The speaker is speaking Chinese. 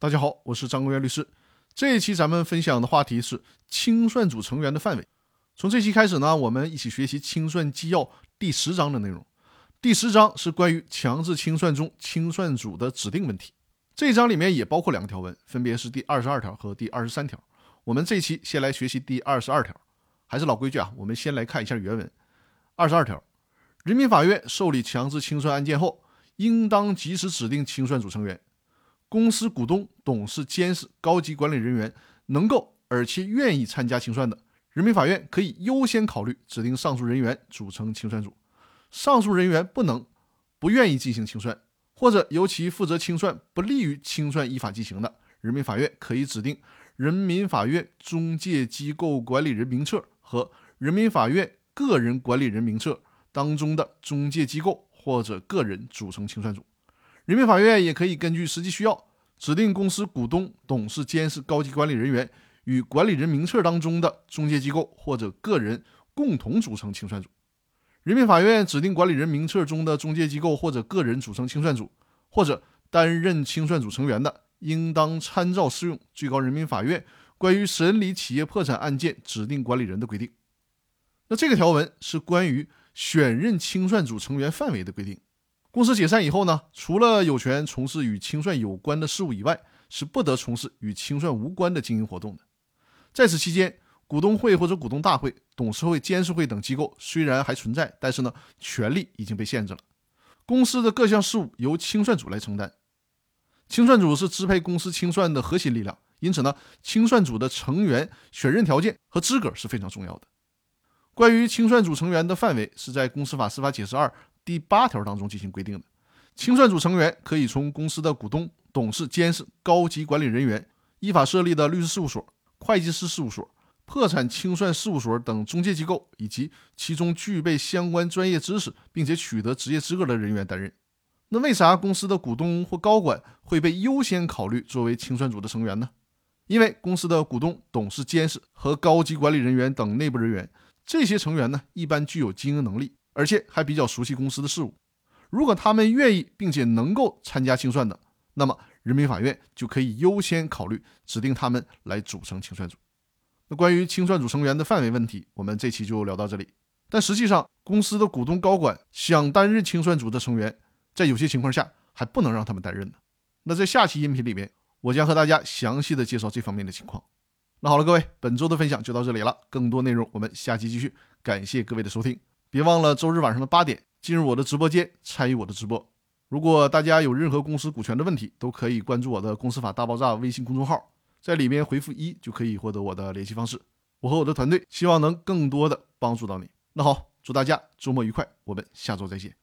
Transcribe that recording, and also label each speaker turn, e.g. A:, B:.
A: 大家好，我是张国元律师。这一期咱们分享的话题是清算组成员的范围。从这期开始呢，我们一起学习清算纪要第十章的内容。第十章是关于强制清算中清算组的指定问题。这一章里面也包括两个条文，分别是第二十二条和第二十三条。我们这期先来学习第二十二条。还是老规矩啊，我们先来看一下原文。二十二条，人民法院受理强制清算案件后，应当及时指定清算组成员。公司股东、董事、监事、高级管理人员能够而且愿意参加清算的，人民法院可以优先考虑指定上述人员组成清算组。上述人员不能、不愿意进行清算，或者由其负责清算不利于清算依法进行的，人民法院可以指定人民法院中介机构管理人名册和人民法院个人管理人名册当中的中介机构或者个人组成清算组。人民法院也可以根据实际需要，指定公司股东、董事、监事、高级管理人员与管理人名册当中的中介机构或者个人共同组成清算组。人民法院指定管理人名册中的中介机构或者个人组成清算组，或者担任清算组成员的，应当参照适用最高人民法院关于审理企业破产案件指定管理人的规定。那这个条文是关于选任清算组成员范围的规定。公司解散以后呢，除了有权从事与清算有关的事务以外，是不得从事与清算无关的经营活动的。在此期间，股东会或者股东大会、董事会、监事会等机构虽然还存在，但是呢，权力已经被限制了。公司的各项事务由清算组来承担。清算组是支配公司清算的核心力量，因此呢，清算组的成员选任条件和资格是非常重要的。关于清算组成员的范围，是在《公司法司法解释二》。第八条当中进行规定的，清算组成员可以从公司的股东、董事、监事、高级管理人员、依法设立的律师事务所、会计师事务所、破产清算事务所等中介机构，以及其中具备相关专业知识并且取得职业资格的人员担任。那为啥公司的股东或高管会被优先考虑作为清算组的成员呢？因为公司的股东、董事、监事和高级管理人员等内部人员，这些成员呢，一般具有经营能力。而且还比较熟悉公司的事务，如果他们愿意并且能够参加清算的，那么人民法院就可以优先考虑指定他们来组成清算组。那关于清算组成员的范围问题，我们这期就聊到这里。但实际上，公司的股东高管想担任清算组的成员，在有些情况下还不能让他们担任呢。那在下期音频里面，我将和大家详细的介绍这方面的情况。那好了，各位，本周的分享就到这里了，更多内容我们下期继续。感谢各位的收听。别忘了周日晚上的八点进入我的直播间参与我的直播。如果大家有任何公司股权的问题，都可以关注我的“公司法大爆炸”微信公众号，在里面回复一就可以获得我的联系方式。我和我的团队希望能更多的帮助到你。那好，祝大家周末愉快，我们下周再见。